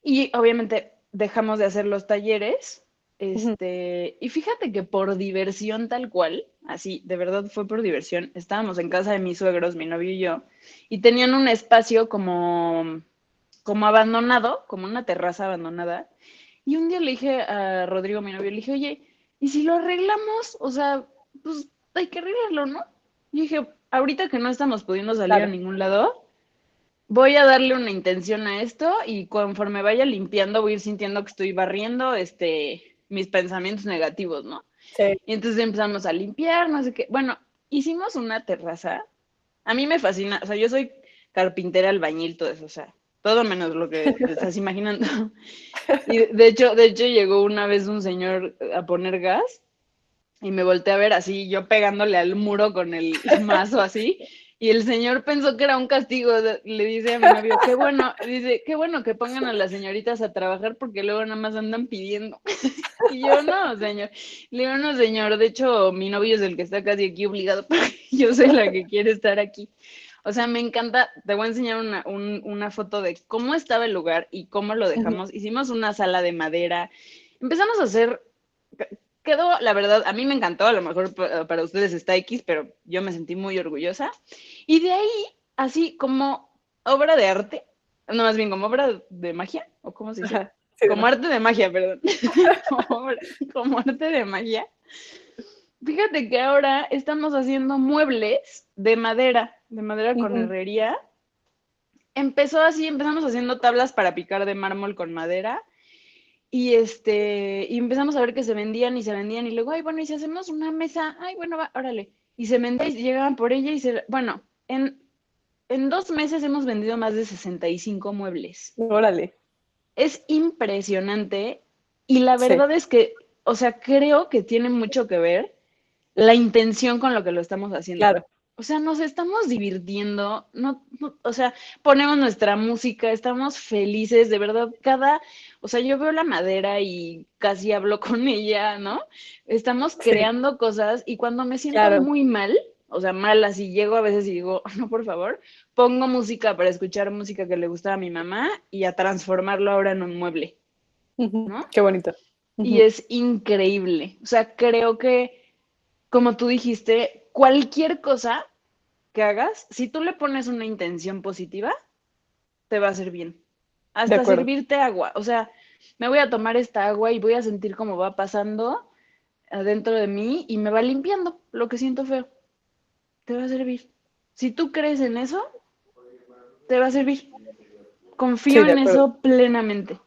y obviamente dejamos de hacer los talleres este, y fíjate que por diversión tal cual, así, de verdad fue por diversión, estábamos en casa de mis suegros, mi novio y yo, y tenían un espacio como, como abandonado, como una terraza abandonada. Y un día le dije a Rodrigo, mi novio, le dije, oye, ¿y si lo arreglamos? O sea, pues hay que arreglarlo, ¿no? Y dije, ahorita que no estamos pudiendo salir a ningún lado, voy a darle una intención a esto y conforme vaya limpiando voy a ir sintiendo que estoy barriendo, este, mis pensamientos negativos, ¿no? Sí. Y entonces empezamos a limpiar, no sé qué. Bueno, hicimos una terraza. A mí me fascina, o sea, yo soy carpintera, albañil, todo eso, o sea, todo menos lo que te estás imaginando. Y de hecho, de hecho llegó una vez un señor a poner gas y me volteé a ver así, yo pegándole al muro con el mazo así, y el señor pensó que era un castigo, le dice a mi novio, qué bueno, dice, qué bueno que pongan a las señoritas a trabajar porque luego nada más andan pidiendo. y yo, no, señor. Le digo, no, señor, de hecho, mi novio es el que está casi aquí obligado porque yo soy la que quiere estar aquí. O sea, me encanta, te voy a enseñar una, una foto de cómo estaba el lugar y cómo lo dejamos. Hicimos una sala de madera, empezamos a hacer quedó, la verdad, a mí me encantó, a lo mejor para ustedes está X, pero yo me sentí muy orgullosa. Y de ahí, así como obra de arte, no más bien como obra de magia, o cómo se dice, como arte de magia, perdón, como, arte de magia. Fíjate que ahora estamos haciendo muebles de madera, de madera con herrería. Empezó así, empezamos haciendo tablas para picar de mármol con madera y este, y empezamos a ver que se vendían y se vendían, y luego, ay, bueno, y si hacemos una mesa, ay, bueno, va, órale. Y se vendían y llegaban por ella y se, bueno, en, en dos meses hemos vendido más de 65 muebles. Órale. Es impresionante y la verdad es que, o sea, creo que tiene mucho que ver la intención con lo que lo estamos haciendo. Claro. O sea, nos estamos divirtiendo, no, o sea, ponemos nuestra música, estamos felices, de verdad, cada, o sea, yo veo la madera y casi hablo con ella, ¿no? Estamos creando cosas y cuando me siento muy mal, o sea, mal así llego a veces y digo, no, por favor, pongo música para escuchar música que le gustaba a mi mamá y a transformarlo ahora en un mueble, ¿no? Qué bonito. Y es increíble, o sea, creo que, como tú dijiste, cualquier cosa que hagas, si tú le pones una intención positiva, te va a hacer bien. Hasta servirte agua. O sea, me voy a tomar esta agua y voy a sentir cómo va pasando adentro de mí y me va limpiando lo que siento feo. Te va a servir. Si tú crees en eso, te va a servir. Confío en eso plenamente.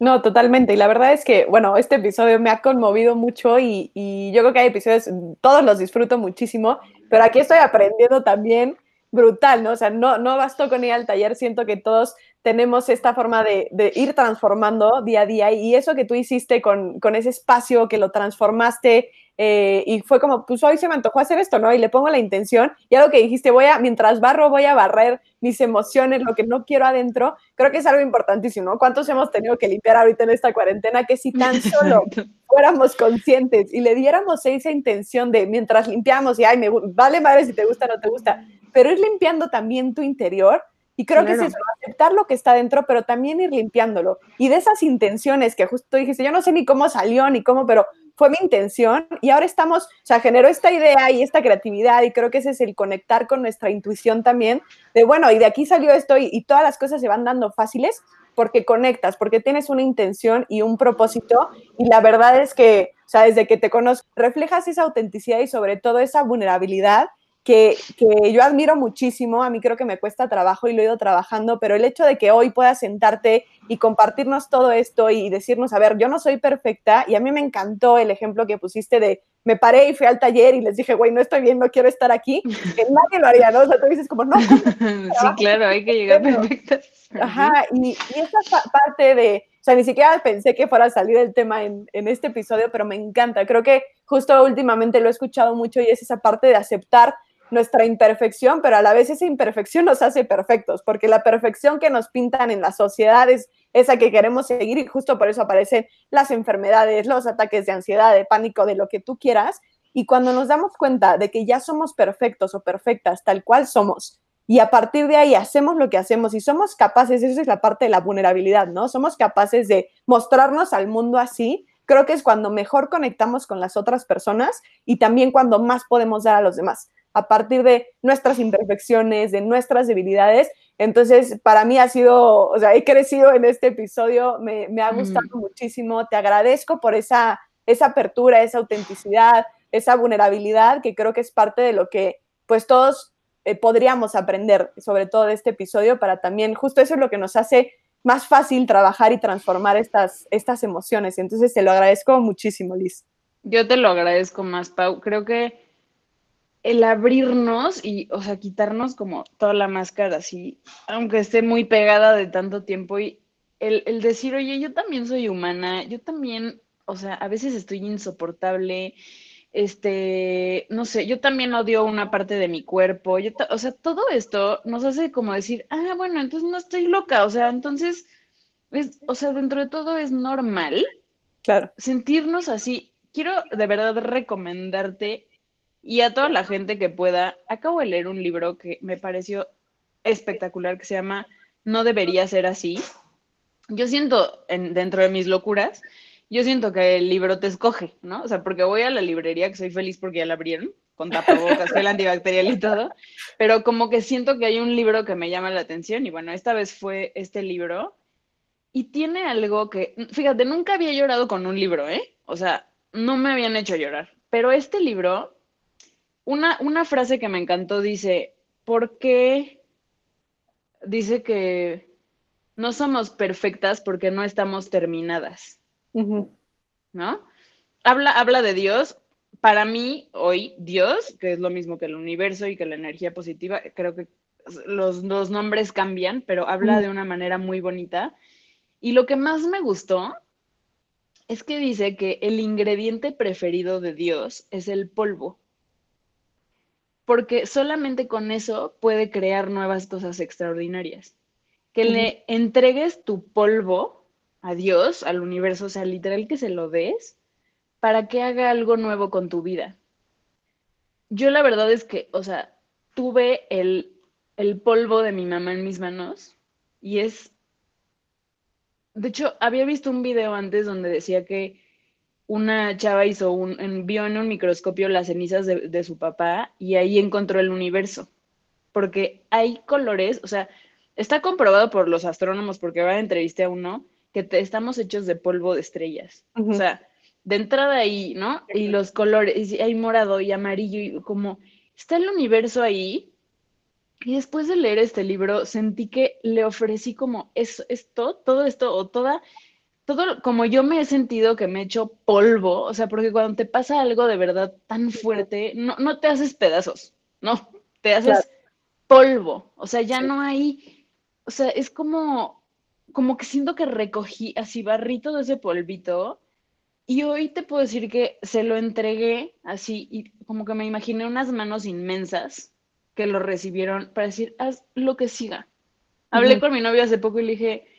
No, totalmente. Y la verdad es que, bueno, este episodio me ha conmovido mucho y, yo creo que hay episodios, todos los disfruto muchísimo, pero aquí estoy aprendiendo también brutal, ¿no? O sea, no, no bastó con ir al taller, siento que todos tenemos esta forma de, ir transformando día a día y eso que tú hiciste con, ese espacio, que lo transformaste eh, y fue como, pues hoy se me antojó hacer esto, ¿no? Y le pongo la intención, y algo que dijiste, voy a, mientras barro, voy a barrer mis emociones, lo que no quiero adentro, creo que es algo importantísimo, ¿no? ¿Cuántos hemos tenido que limpiar ahorita en esta cuarentena que si tan solo fuéramos conscientes y le diéramos esa intención de mientras limpiamos y, ay, me vale madre si te gusta o no te gusta, pero ir limpiando también tu interior, y creo que es eso, aceptar lo que está dentro, pero también ir limpiándolo. Y de esas intenciones que justo dijiste, yo no sé ni cómo salió, ni cómo, pero fue mi intención y ahora estamos, o sea, generó esta idea y esta creatividad y creo que ese es el conectar con nuestra intuición también, de bueno, y de aquí salió esto y, todas las cosas se van dando fáciles porque conectas, porque tienes una intención y un propósito y la verdad es que, o sea, desde que te conozco, reflejas esa autenticidad y sobre todo esa vulnerabilidad que, que, yo admiro muchísimo, a mí creo que me cuesta trabajo y lo he ido trabajando, pero el hecho de que hoy puedas sentarte y compartirnos todo esto y decirnos, a ver, yo no soy perfecta y a mí me encantó el ejemplo que pusiste de, me paré y fui al taller y les dije, güey, no estoy bien, no quiero estar aquí, que nadie lo haría, ¿no? O sea, tú dices como, no. Sí, claro, hay que llegar perfecta. Ajá, y, y esa parte de, o sea, ni siquiera pensé que fuera a salir el tema en, en, este episodio, pero me encanta. Creo que justo últimamente lo he escuchado mucho y es esa parte de aceptar nuestra imperfección, pero a la vez esa imperfección nos hace perfectos, porque la perfección que nos pintan en la sociedad es esa que queremos seguir y justo por eso aparecen las enfermedades, los ataques de ansiedad, de pánico, de lo que tú quieras. Y cuando nos damos cuenta de que ya somos perfectos o perfectas tal cual somos, y a partir de ahí hacemos lo que hacemos y somos capaces, eso es la parte de la vulnerabilidad, ¿no? Somos capaces de mostrarnos al mundo así, creo que es cuando mejor conectamos con las otras personas y también cuando más podemos dar a los demás a partir de nuestras imperfecciones, de nuestras debilidades. Entonces, para mí ha sido, o sea, he crecido en este episodio, me, me ha gustado mm. muchísimo, te agradezco por esa, esa apertura, esa autenticidad, esa vulnerabilidad, que creo que es parte de lo que pues todos eh, podríamos aprender, sobre todo de este episodio, para también, justo eso es lo que nos hace más fácil trabajar y transformar estas, estas emociones. Entonces, te lo agradezco muchísimo, Liz. Yo te lo agradezco más, Pau. Creo que el abrirnos y, o sea, quitarnos como toda la máscara así, aunque esté muy pegada de tanto tiempo y el, el, decir, oye, yo también soy humana, yo también, o sea, a veces estoy insoportable, este, no sé, yo también odio una parte de mi cuerpo, yo o sea, todo esto nos hace como decir, ah, bueno, entonces no estoy loca, o sea, entonces, es, o sea, dentro de todo es normal. Claro. Sentirnos así. Quiero de verdad recomendarte y a toda la gente que pueda, acabo de leer un libro que me pareció espectacular que se llama No debería ser así. Yo siento, en, dentro de mis locuras, yo siento que el libro te escoge, ¿no? O sea, porque voy a la librería, que soy feliz porque ya la abrieron, con tapabocas, gel antibacterial y todo, pero como que siento que hay un libro que me llama la atención y bueno, esta vez fue este libro y tiene algo que, fíjate, nunca había llorado con un libro, ¿eh? O sea, no me habían hecho llorar, pero este libro una, frase que me encantó dice, ¿por qué? Dice que no somos perfectas porque no estamos terminadas. ¿No? Habla, habla de Dios. Para mí, hoy, Dios, que es lo mismo que el universo y que la energía positiva, creo que los, los nombres cambian, pero habla de una manera muy bonita. Y lo que más me gustó es que dice que el ingrediente preferido de Dios es el polvo porque solamente con eso puede crear nuevas cosas extraordinarias. Que le entregues tu polvo a Dios, al universo, o sea, literal que se lo des, para que haga algo nuevo con tu vida. Yo la verdad es que, o sea, tuve el, el polvo de mi mamá en mis manos y es... De hecho, había visto un video antes donde decía que una chava hizo un, vio en un microscopio las cenizas de, su papá y ahí encontró el universo. Porque hay colores, o sea, está comprobado por los astrónomos, porque va a entrevisté a uno, que estamos hechos de polvo de estrellas. O sea, de entrada ahí, ¿no? Y los colores, y hay morado y amarillo, y como está el universo ahí. Y después de leer este libro, sentí que le ofrecí como eso, esto, todo esto, o toda todo como yo me he sentido que me he hecho polvo, o sea, porque cuando te pasa algo de verdad tan fuerte, no, no te haces pedazos, no, te haces polvo, o sea, ya no hay, o sea, es como, como que siento que recogí así barrito de ese polvito Y hoy te puedo decir que se lo entregué así y como que me imaginé unas manos inmensas que lo recibieron para decir, haz lo que siga. Hablé con mi novio hace poco y le dije,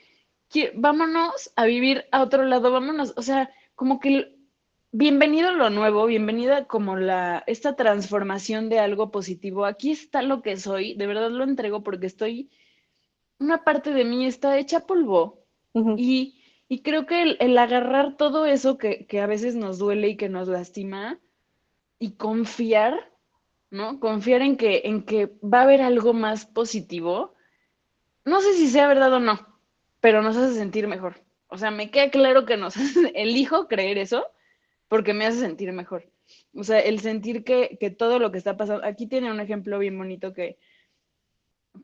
"Qui- vámonos a vivir a otro lado, vámonos, o sea, como que bienvenido a lo nuevo, bienvenida como la, esta transformación de algo positivo. Aquí está lo que soy, de verdad lo entrego porque estoy, una parte de mí está hecha polvo. Y, y creo que el, el agarrar todo eso que, que a veces nos duele y que nos lastima y confiar, ¿no? Confiar en que, en que va a haber algo más positivo. No sé si sea verdad o no, pero nos hace sentir mejor. O sea, me queda claro que nos hace, elijo creer eso porque me hace sentir mejor. O sea, el sentir que, que todo lo que está pasando, aquí tiene un ejemplo bien bonito que,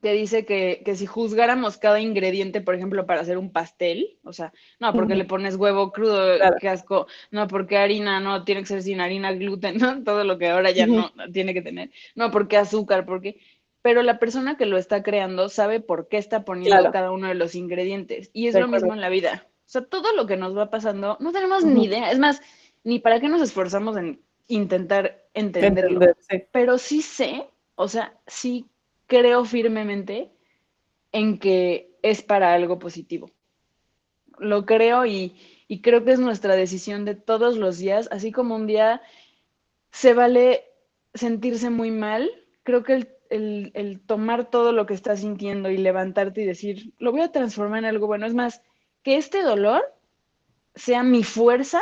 que dice que, que si juzgáramos cada ingrediente, por ejemplo, para hacer un pastel, o sea, no, porque le pones huevo crudo, Claro. qué asco, no, porque harina, no, tiene que ser sin harina, gluten, ¿no? Todo lo que ahora ya no tiene que tener, no, porque azúcar, porque... Pero la persona que lo está creando sabe por qué está poniendo Claro. cada uno de los ingredientes. Y es De lo mismo en la vida. O sea, todo lo que nos va pasando, no tenemos ni idea. Es más, ni para qué nos esforzamos en intentar entenderlo Entender, sí. pero sí sé, o sea, sí creo firmemente en que es para algo positivo. Lo creo y, y creo que es nuestra decisión de todos los días, así como un día se vale sentirse muy mal, creo que el, el- el tomar todo lo que estás sintiendo y levantarte y decir, lo voy a transformar en algo bueno, es más, que este dolor sea mi fuerza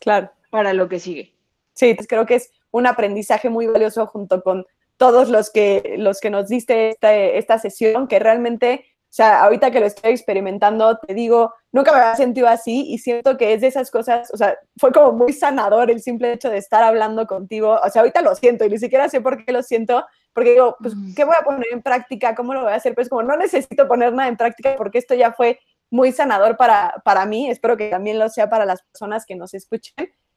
Claro. para lo que sigue. Sí, pues creo que es un aprendizaje muy valioso junto con todos los que, los que nos diste esta, esta sesión, que realmente, o sea, ahorita que lo estoy experimentando, te digo, nunca me había sentido así y siento que es de esas cosas, o sea, fue como muy sanador el simple hecho de estar hablando contigo, o sea, ahorita lo siento y ni siquiera sé por qué lo siento, porque digo, pues. ¿qué voy a poner en práctica? ¿Cómo lo voy a hacer? Pues como no necesito poner nada en práctica porque esto ya fue muy sanador para, para mí, espero que también lo sea para las personas que nos escuchen,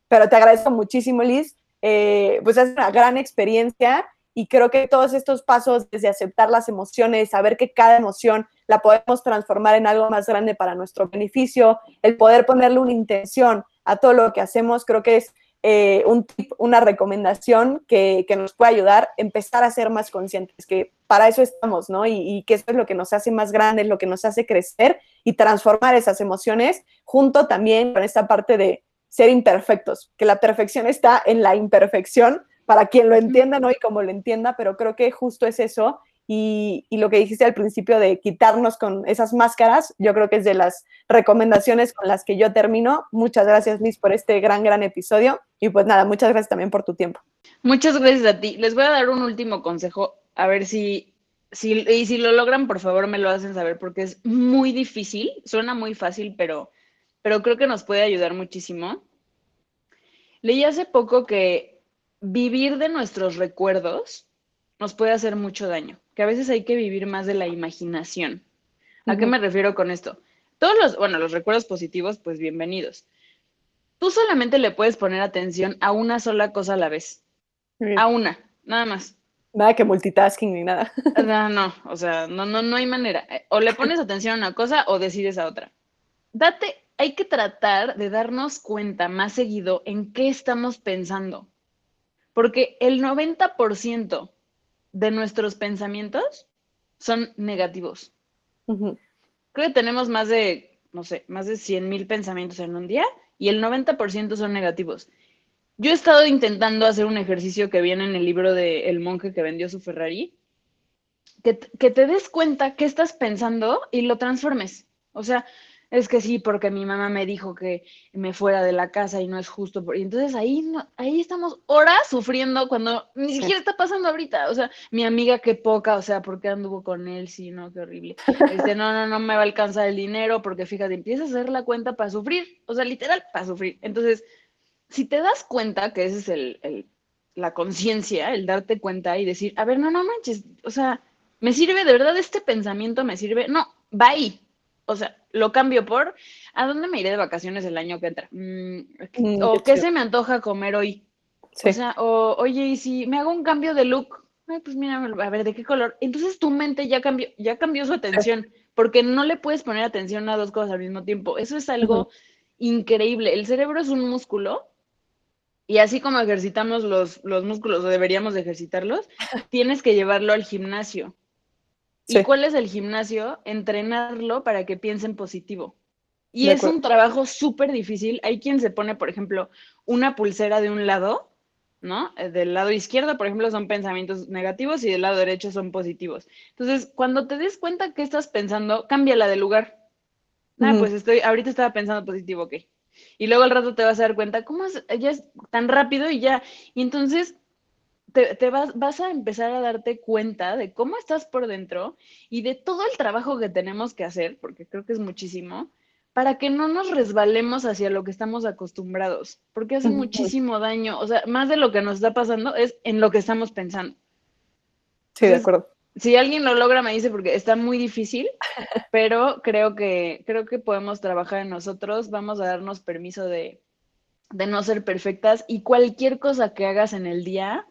pero te agradezco muchísimo, Liz, eh, pues es una gran experiencia y creo que todos estos pasos desde aceptar las emociones, saber que cada emoción la podemos transformar en algo más grande para nuestro beneficio, el poder ponerle una intención a todo lo que hacemos, creo que es eh, un tip, una recomendación que, que, nos puede ayudar a empezar a ser más conscientes, que para eso estamos, ¿no? Y, y, que eso es lo que nos hace más grandes, lo que nos hace crecer y transformar esas emociones, junto también con esta parte de ser imperfectos, que la perfección está en la imperfección, para quien lo entienda, ¿no? Y como lo entienda, pero creo que justo es eso. Y, lo que dijiste al principio de quitarnos con esas máscaras, yo creo que es de las recomendaciones con las que yo termino. Muchas gracias, Liz, por este gran, gran episodio. Y pues nada, muchas gracias también por tu tiempo. Muchas gracias a ti. Les voy a dar un último consejo, a ver si, si, y si lo logran, por favor, me lo hacen saber, porque es muy difícil, suena muy fácil, pero, pero creo que nos puede ayudar muchísimo. Leí hace poco que vivir de nuestros recuerdos nos puede hacer mucho daño, que a veces hay que vivir más de la imaginación. ¿A uh -huh. qué me refiero con esto? Todos los, bueno, los recuerdos positivos, pues bienvenidos. Tú solamente le puedes poner atención a una sola cosa a la vez. A una, nada más. Nada que multitasking ni nada. No, no, o sea, no, no, no hay manera. O le pones atención a una cosa o decides a otra. Date, hay que tratar de darnos cuenta más seguido en qué estamos pensando. Porque el 90% de nuestros pensamientos son negativos. Uh -huh. Creo que tenemos más de, no sé, más de 100 mil pensamientos en un día y el 90% son negativos. Yo he estado intentando hacer un ejercicio que viene en el libro de El monje que vendió su Ferrari, que, que te des cuenta qué estás pensando y lo transformes. O sea, es que sí, porque mi mamá me dijo que me fuera de la casa y no es justo. Y entonces ahí, no, ahí estamos horas sufriendo cuando ni siquiera está pasando ahorita. O sea, mi amiga qué poca, o sea, ¿por qué anduvo con él? Sí, no, qué horrible. Este, no, no, no me va a alcanzar el dinero porque fíjate, empieza a hacer la cuenta para sufrir. O sea, literal, para sufrir. Entonces, si te das cuenta que ese es el, el la conciencia, el darte cuenta y decir, a ver, no, no manches, o sea, ¿me sirve de verdad este pensamiento? ¿Me sirve? No, va ahí. O sea, lo cambio por ¿a dónde me iré de vacaciones el año que entra? Mm, mm, o qué se me antoja comer hoy. Sí. O sea, o oye, y si me hago un cambio de look, ay, pues mira, a ver, ¿de qué color? Entonces tu mente ya cambió, ya cambió su atención, porque no le puedes poner atención a dos cosas al mismo tiempo. Eso es algo uh -huh. increíble. El cerebro es un músculo y así como ejercitamos los, los músculos o deberíamos de ejercitarlos, tienes que llevarlo al gimnasio. ¿Y cuál es el gimnasio? Entrenarlo para que piensen positivo. Y es un trabajo súper difícil. Hay quien se pone, por ejemplo, una pulsera de un lado, ¿no? Eh, del lado izquierdo, por ejemplo, son pensamientos negativos y del lado derecho son positivos. Entonces, cuando te des cuenta que estás pensando, cámbiala de lugar. Ah, pues estoy, ahorita estaba pensando positivo, ok. Y luego al rato te vas a dar cuenta, ¿cómo es? Ya es tan rápido y ya. Y entonces te, vas, vas, a empezar a darte cuenta de cómo estás por dentro y de todo el trabajo que tenemos que hacer, porque creo que es muchísimo, para que no nos resbalemos hacia lo que estamos acostumbrados, porque hace muchísimo daño. O sea, más de lo que nos está pasando es en lo que estamos pensando. Sí, de acuerdo. Si alguien lo logra, me dice, porque está muy difícil, pero creo que, creo que podemos trabajar en nosotros, vamos a darnos permiso de, de no ser perfectas y cualquier cosa que hagas en el día,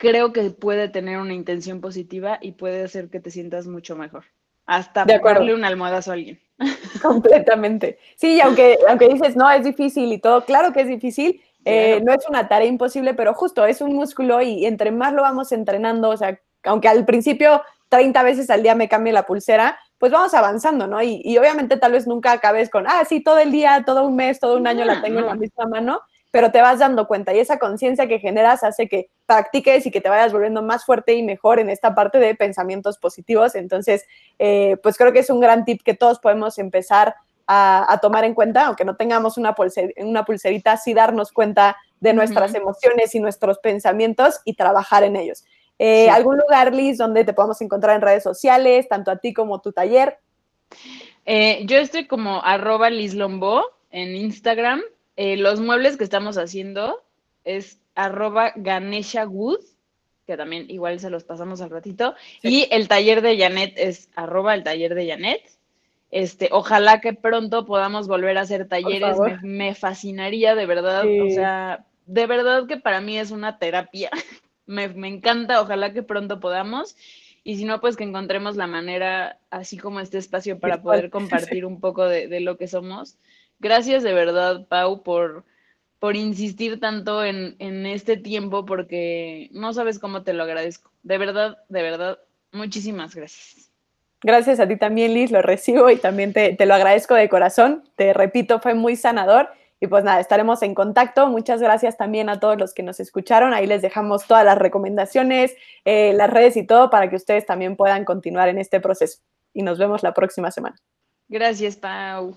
creo que puede tener una intención positiva y puede hacer que te sientas mucho mejor. Hasta darle un almohadazo a alguien. Completamente. Sí, aunque, aunque dices, no, es difícil y todo, claro que es difícil, eh, no es una tarea imposible, pero justo es un músculo y entre más lo vamos entrenando, o sea, aunque al principio 30 veces al día me cambie la pulsera, pues vamos avanzando, ¿no? Y, y, obviamente tal vez nunca acabes con, ah, sí, todo el día, todo un mes, todo un año la tengo en la misma mano, pero te vas dando cuenta y esa conciencia que generas hace que practiques y que te vayas volviendo más fuerte y mejor en esta parte de pensamientos positivos. Entonces, eh, pues creo que es un gran tip que todos podemos empezar a, tomar en cuenta, aunque no tengamos una, una pulserita, sí darnos cuenta de nuestras emociones y nuestros pensamientos y trabajar en ellos. Eh, ¿Algún lugar, Liz, donde te podamos encontrar en redes sociales, tanto a ti como tu taller? Eh, yo estoy como arroba Liz Lombo en Instagram eh, los muebles que estamos haciendo es arroba Ganesha Wood, que también igual se los pasamos al ratito. Y el taller de Janet es arroba el taller de Janet. Este, ojalá que pronto podamos volver a hacer talleres. Me, fascinaría, de verdad. O sea, de verdad que para mí es una terapia. me, encanta, ojalá que pronto podamos. Y si no, pues que encontremos la manera, así como este espacio, para poder compartir un poco de, de lo que somos. Gracias de verdad, Pau, por, por insistir tanto en, este tiempo, porque no sabes cómo te lo agradezco. De verdad, de verdad, muchísimas gracias. Gracias a ti también, Liz, lo recibo y también te, te, lo agradezco de corazón. Te repito, fue muy sanador. Y pues nada, estaremos en contacto. Muchas gracias también a todos los que nos escucharon. Ahí les dejamos todas las recomendaciones, eh, las redes y todo para que ustedes también puedan continuar en este proceso. Y nos vemos la próxima semana. Gracias, Pau.